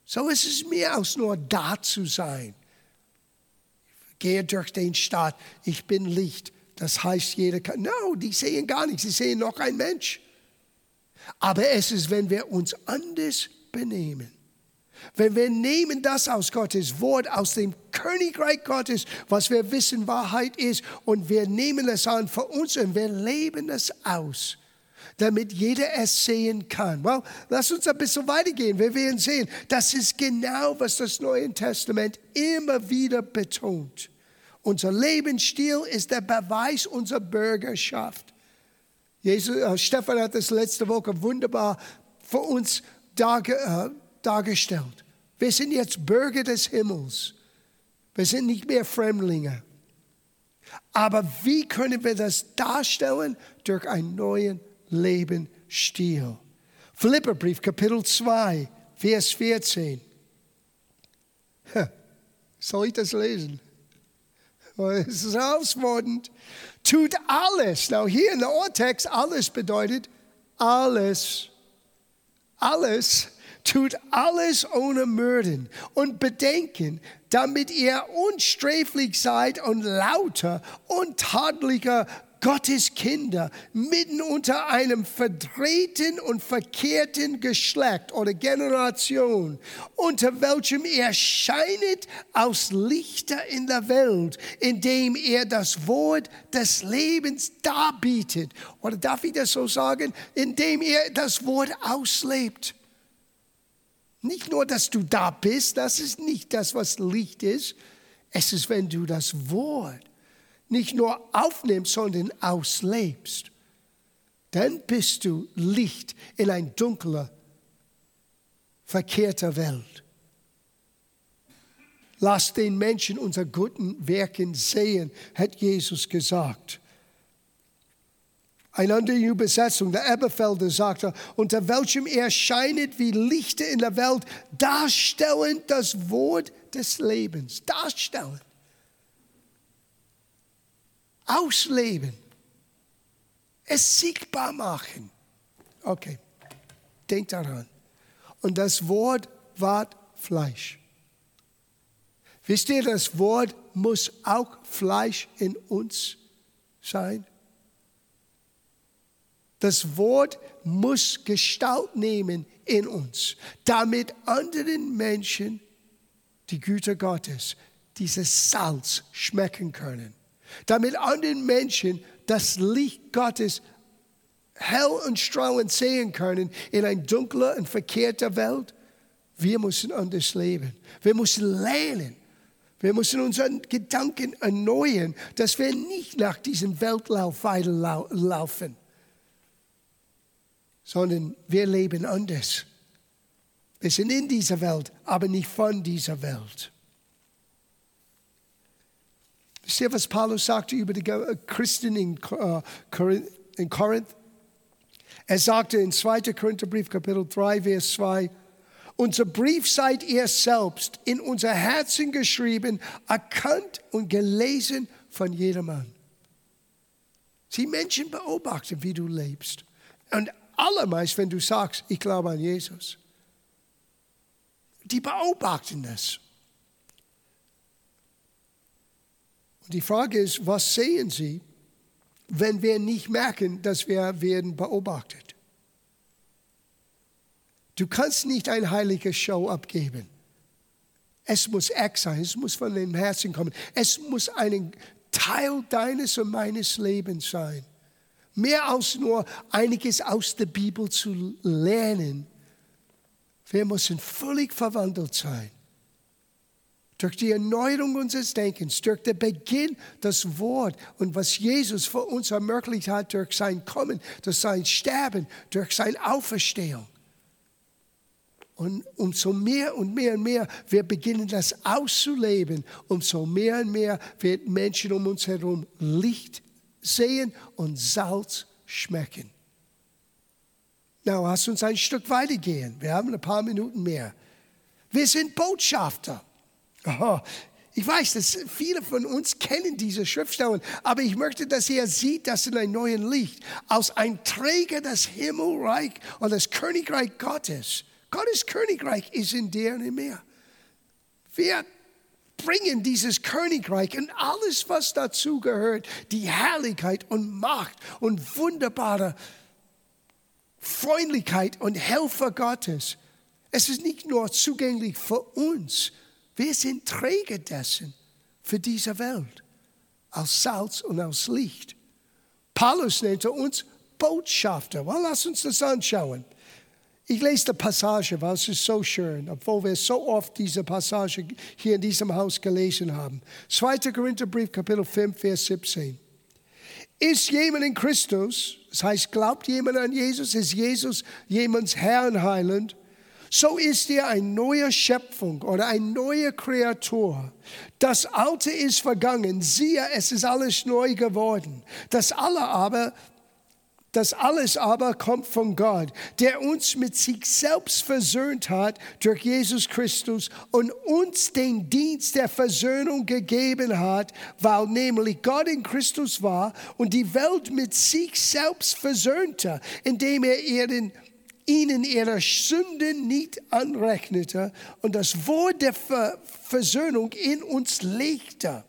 So ist es mehr als nur da zu sein. Ich gehe durch den Stadt, ich bin Licht. Das heißt, jeder kann. No, die sehen gar nichts, sie sehen noch ein Mensch. Aber es ist, wenn wir uns anders benehmen. Wenn wir nehmen das aus Gottes Wort, aus dem Königreich Gottes, was wir wissen Wahrheit ist, und wir nehmen es an für uns und wir leben es aus, damit jeder es sehen kann. Well, lass uns ein bisschen weitergehen. Wir werden sehen, das ist genau, was das Neue Testament immer wieder betont. Unser Lebensstil ist der Beweis unserer Bürgerschaft. Jesus, äh, Stefan hat das letzte Woche wunderbar für uns dargestellt. Äh, dargestellt. Wir sind jetzt Bürger des Himmels. Wir sind nicht mehr Fremdlinge. Aber wie können wir das darstellen? Durch einen neuen Lebensstil. Philipperbrief, Kapitel 2, Vers 14. Soll ich das lesen? Oh, es ist herausfordernd. Tut alles. Now, hier in der Urtext, alles bedeutet alles. Alles tut alles ohne Mürden und Bedenken, damit ihr unsträflich seid und lauter und tadeliger Gottes Kinder mitten unter einem verdrehten und verkehrten Geschlecht oder Generation, unter welchem er scheinet aus Lichter in der Welt, indem er das Wort des Lebens darbietet. Oder darf ich das so sagen? Indem er das Wort auslebt. Nicht nur, dass du da bist, das ist nicht das, was Licht ist. Es ist, wenn du das Wort nicht nur aufnimmst, sondern auslebst, dann bist du Licht in ein dunkler, verkehrter Welt. Lass den Menschen unser guten Werken sehen, hat Jesus gesagt. Eine andere Übersetzung, der Eberfelder sagte, unter welchem erscheinet wie Lichter in der Welt, darstellend das Wort des Lebens, darstellen, ausleben, es sichtbar machen. Okay, denkt daran. Und das Wort ward Fleisch. Wisst ihr, das Wort muss auch Fleisch in uns sein? Das Wort muss Gestalt nehmen in uns, damit anderen Menschen die Güte Gottes, dieses Salz schmecken können. Damit anderen Menschen das Licht Gottes hell und strahlend sehen können in einer dunklen und verkehrten Welt. Wir müssen anders leben. Wir müssen lernen. Wir müssen unseren Gedanken erneuern, dass wir nicht nach diesem Weltlauf weiterlaufen sondern wir leben anders. Wir sind in dieser Welt, aber nicht von dieser Welt. Ihr, was Paulus sagte über die Christen in, äh, in Korinth? Er sagte in 2. Korintherbrief, Kapitel 3, Vers 2, unser Brief seid ihr selbst in unser Herzen geschrieben, erkannt und gelesen von jedermann. Sie Menschen beobachten, wie du lebst. Und allermeist, wenn du sagst, ich glaube an Jesus. Die beobachten das. Und die Frage ist, was sehen sie, wenn wir nicht merken, dass wir werden beobachtet? Du kannst nicht ein heiliges Show abgeben. Es muss echt sein, es muss von dem Herzen kommen. Es muss ein Teil deines und meines Lebens sein. Mehr als nur einiges aus der Bibel zu lernen. Wir müssen völlig verwandelt sein. Durch die Erneuerung unseres Denkens, durch den Beginn das Wort und was Jesus für uns ermöglicht hat, durch sein Kommen, durch sein Sterben, durch seine Auferstehung. Und umso mehr und mehr und mehr wir beginnen das auszuleben, umso mehr und mehr wird Menschen um uns herum Licht sehen und Salz schmecken. Na, lass uns ein Stück weitergehen. Wir haben ein paar Minuten mehr. Wir sind Botschafter. Oh, ich weiß, dass viele von uns kennen diese Schriftstellen, aber ich möchte, dass ihr sieht, dass in einem neuen Licht, als ein Träger des Himmelreich und des Königreich Gottes, Gottes Königreich ist in dir und in mir. Wir bringen dieses Königreich und alles, was dazu gehört, die Herrlichkeit und Macht und wunderbare Freundlichkeit und Helfer Gottes. Es ist nicht nur zugänglich für uns, wir sind Träger dessen für diese Welt, als Salz und als Licht. Paulus nannte uns Botschafter. Well, lass uns das anschauen. Ich lese die Passage, weil es ist so schön, obwohl wir so oft diese Passage hier in diesem Haus gelesen haben. 2. Korintherbrief, Kapitel 5, Vers 17. Ist jemand in Christus, das heißt, glaubt jemand an Jesus, ist Jesus jemands Herrn heilend, so ist er eine neue Schöpfung oder eine neue Kreatur. Das Alte ist vergangen, siehe, es ist alles neu geworden. Das alle aber das alles aber kommt von Gott, der uns mit sich selbst versöhnt hat durch Jesus Christus und uns den Dienst der Versöhnung gegeben hat, weil nämlich Gott in Christus war und die Welt mit sich selbst versöhnte, indem er ihren ihnen ihre Sünden nicht anrechnete und das Wort der Versöhnung in uns legte,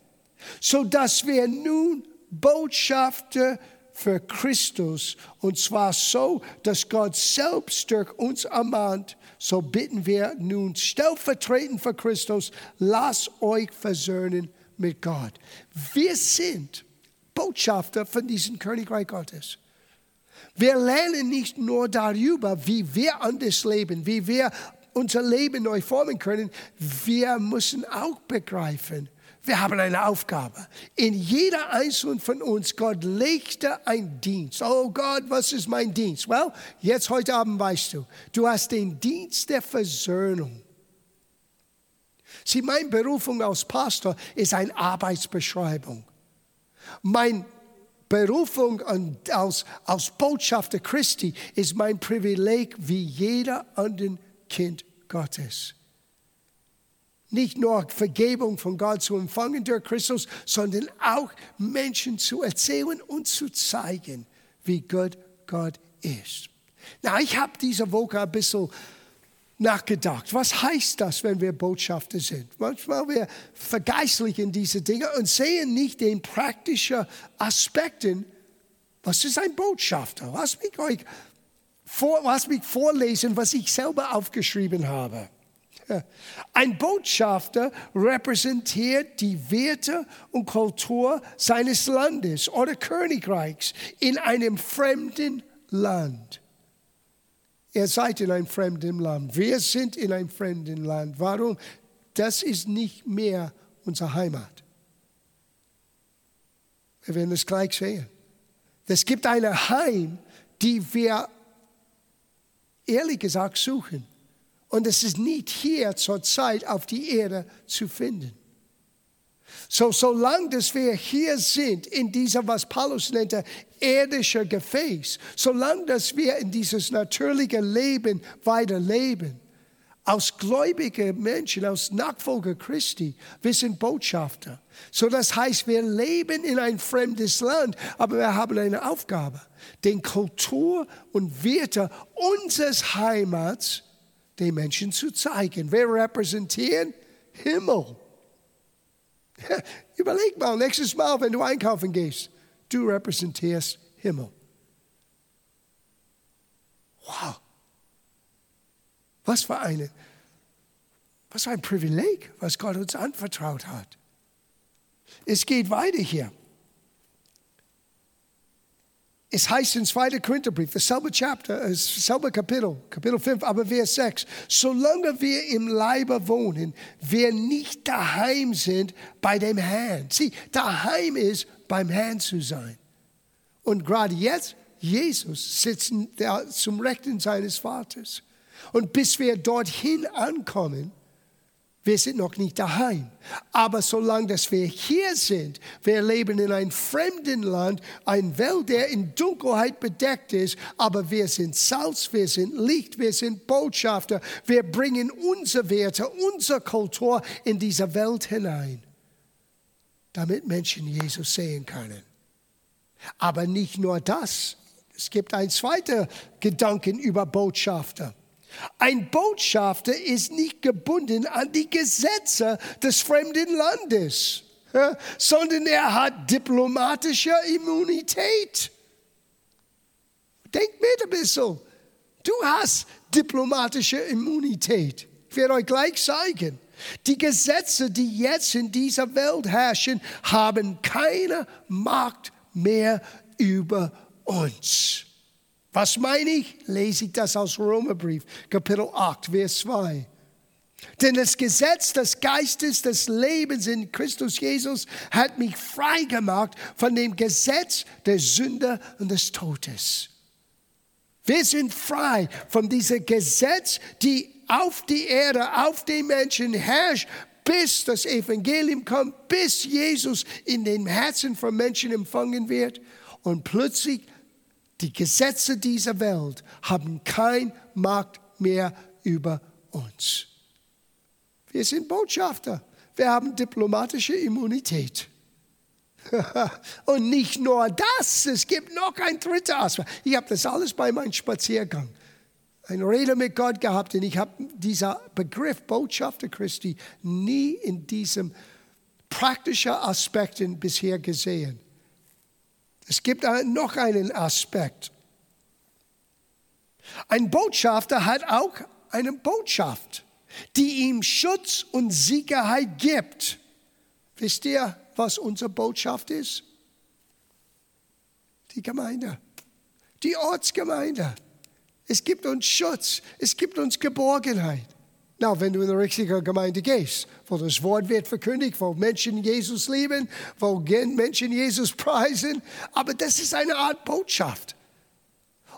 so dass wir nun Botschafter für Christus. Und zwar so, dass Gott selbst durch uns ermahnt. So bitten wir nun stellvertretend für Christus, lasst euch versöhnen mit Gott. Wir sind Botschafter von diesem Königreich Gottes. Wir lernen nicht nur darüber, wie wir anders leben, wie wir unser Leben neu formen können. Wir müssen auch begreifen, Wir haben eine Aufgabe. In jeder einzelnen von uns, Gott legte einen Dienst. Oh Gott, was ist mein Dienst? Well, jetzt heute Abend weißt du, du hast den Dienst der Versöhnung. Sieh, meine Berufung als Pastor ist eine Arbeitsbeschreibung. Meine Berufung als, als Botschafter Christi ist mein Privileg wie jeder andere Kind Gottes. Nicht nur Vergebung von Gott zu empfangen durch Christus, sondern auch Menschen zu erzählen und zu zeigen, wie gut Gott ist. Na, ich habe diese Woche ein bisschen nachgedacht. Was heißt das, wenn wir Botschafter sind? Manchmal wir vergeistlichen diese Dinge und sehen nicht den praktischen Aspekten. Was ist ein Botschafter? Lass mich euch vor, lass mich vorlesen, was ich selber aufgeschrieben habe. Ein Botschafter repräsentiert die Werte und Kultur seines Landes oder Königreichs in einem fremden Land. Ihr seid in einem fremden Land. Wir sind in einem fremden Land. Warum? Das ist nicht mehr unsere Heimat. Wir werden es gleich sehen. Es gibt eine Heim, die wir ehrlich gesagt suchen. Und es ist nicht hier zur Zeit auf die Erde zu finden. So, solange dass wir hier sind, in dieser, was Paulus nennt, irdischer Gefäß, solange dass wir in dieses natürliche Leben weiterleben, aus gläubigen Menschen, aus Nachfolger Christi, wir sind Botschafter. So das heißt, wir leben in ein fremdes Land, aber wir haben eine Aufgabe, den Kultur und Werte unseres Heimats den Menschen zu zeigen. Wir repräsentieren Himmel. [LAUGHS] Überleg mal, nächstes Mal, wenn du einkaufen gehst, du repräsentierst Himmel. Wow. Was für eine, was für ein Privileg, was Gott uns anvertraut hat. Es geht weiter hier. Es heißt in 2. Korintherbrief, dasselbe Chapter, äh, dasselbe Kapitel, Kapitel 5, aber Vers 6, solange wir im Leibe wohnen, wir nicht daheim sind bei dem Herrn. Sieh, daheim ist, beim Herrn zu sein. Und gerade jetzt, Jesus sitzt zum Rechten seines Vaters. Und bis wir dorthin ankommen, wir sind noch nicht daheim. Aber solange dass wir hier sind, wir leben in einem fremden Land, ein Welt, der in Dunkelheit bedeckt ist, aber wir sind Salz, wir sind Licht, wir sind Botschafter. Wir bringen unsere Werte, unsere Kultur in diese Welt hinein, damit Menschen Jesus sehen können. Aber nicht nur das. Es gibt ein zweiter Gedanken über Botschafter. Ein Botschafter ist nicht gebunden an die Gesetze des fremden Landes, sondern er hat diplomatische Immunität. Denk mit ein bisschen. Du hast diplomatische Immunität. Ich werde euch gleich zeigen. Die Gesetze, die jetzt in dieser Welt herrschen, haben keine Macht mehr über uns. Was meine ich? Lese ich das aus Römerbrief, Kapitel 8, Vers 2. Denn das Gesetz des Geistes des Lebens in Christus Jesus hat mich frei gemacht von dem Gesetz der Sünde und des Todes. Wir sind frei von diesem Gesetz, die auf die Erde, auf den Menschen herrscht, bis das Evangelium kommt, bis Jesus in den Herzen von Menschen empfangen wird. Und plötzlich die Gesetze dieser Welt haben kein Macht mehr über uns. Wir sind Botschafter. Wir haben diplomatische Immunität. [LAUGHS] Und nicht nur das, es gibt noch ein dritter Aspekt. Ich habe das alles bei meinem Spaziergang. Eine Rede mit Gott gehabt und ich habe diesen Begriff Botschafter Christi nie in diesem praktischen Aspekten bisher gesehen. Es gibt noch einen Aspekt. Ein Botschafter hat auch eine Botschaft, die ihm Schutz und Sicherheit gibt. Wisst ihr, was unsere Botschaft ist? Die Gemeinde, die Ortsgemeinde. Es gibt uns Schutz, es gibt uns Geborgenheit. Na, wenn du in die richtige Gemeinde gehst, wo das Wort wird verkündigt, wo Menschen Jesus lieben, wo Menschen Jesus [LAUGHS] preisen, aber das ist eine Art Botschaft.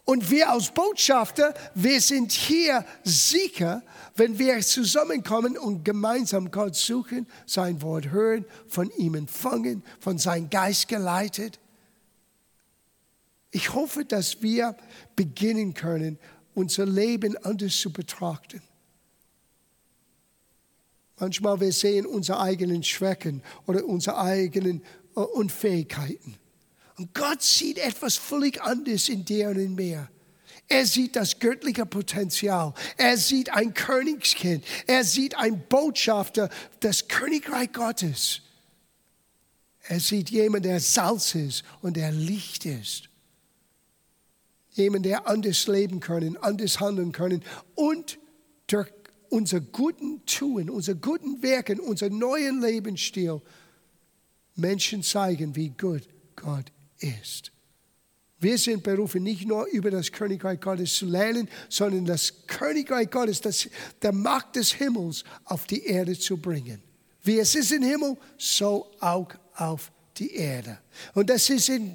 Und wir als Botschafter, wir sind hier sicher, wenn wir zusammenkommen und gemeinsam Gott suchen, sein Wort hören, von ihm empfangen, von seinem Geist geleitet. Ich hoffe, dass wir beginnen können, unser Leben anders zu betrachten. Manchmal wir sehen unsere eigenen Schwächen oder unsere eigenen äh, Unfähigkeiten. Und Gott sieht etwas völlig anderes in dir und in mir. Er sieht das göttliche Potenzial. Er sieht ein Königskind. Er sieht ein Botschafter des Königreich Gottes. Er sieht jemanden, der Salz ist und der Licht ist. Jemand, der anders leben können, anders handeln können und durch unser guten Tun, unser guten Werken, unser neuen Lebensstil Menschen zeigen, wie gut Gott ist. Wir sind berufen, nicht nur über das Königreich Gottes zu lernen, sondern das Königreich Gottes, das, der Macht des Himmels auf die Erde zu bringen. Wie es ist im Himmel, so auch auf die Erde. Und das ist in,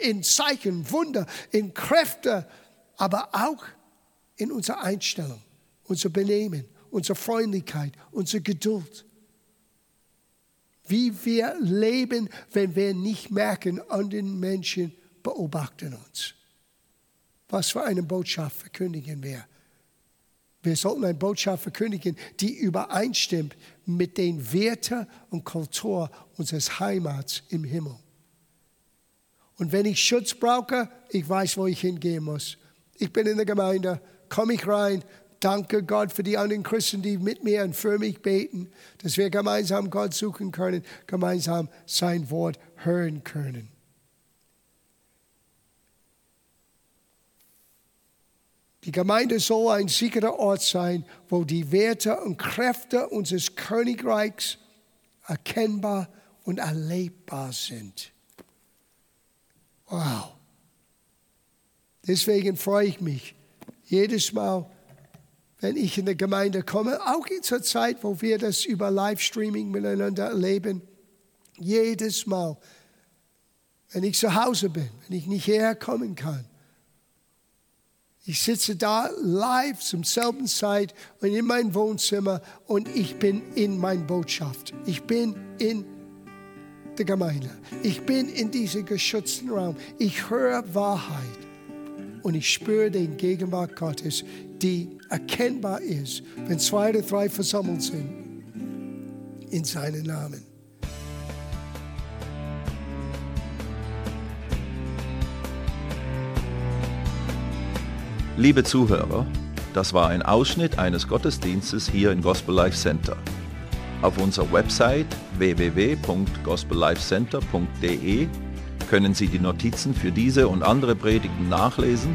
in Zeichen, Wunder, in Kräfte, aber auch in unserer Einstellung unser Benehmen, unsere Freundlichkeit, unsere Geduld. Wie wir leben, wenn wir nicht merken, andere Menschen beobachten uns. Was für eine Botschaft verkündigen wir? Wir sollten eine Botschaft verkündigen, die übereinstimmt mit den Werten und Kultur unseres Heimats im Himmel. Und wenn ich Schutz brauche, ich weiß, wo ich hingehen muss. Ich bin in der Gemeinde, komme ich rein, danke Gott für die anderen Christen, die mit mir und für mich beten, dass wir gemeinsam Gott suchen können, gemeinsam sein Wort hören können. Die Gemeinde soll ein sicherer Ort sein, wo die Werte und Kräfte unseres Königreichs erkennbar und erlebbar sind. Wow. Deswegen freue ich mich jedes Mal, wenn ich in der Gemeinde komme, auch in zur Zeit, wo wir das über Livestreaming miteinander erleben, jedes Mal, wenn ich zu Hause bin, wenn ich nicht hierher kommen kann, ich sitze da live zum selben Zeit und in meinem Wohnzimmer und ich bin in meiner Botschaft. Ich bin in der Gemeinde. Ich bin in diesem geschützten Raum. Ich höre Wahrheit und ich spüre den Gegenwart Gottes, die erkennbar ist, wenn zwei oder drei versammelt sind in seinen Namen. Liebe Zuhörer, das war ein Ausschnitt eines Gottesdienstes hier im Gospel Life Center. Auf unserer Website www.gospellifecenter.de können Sie die Notizen für diese und andere Predigten nachlesen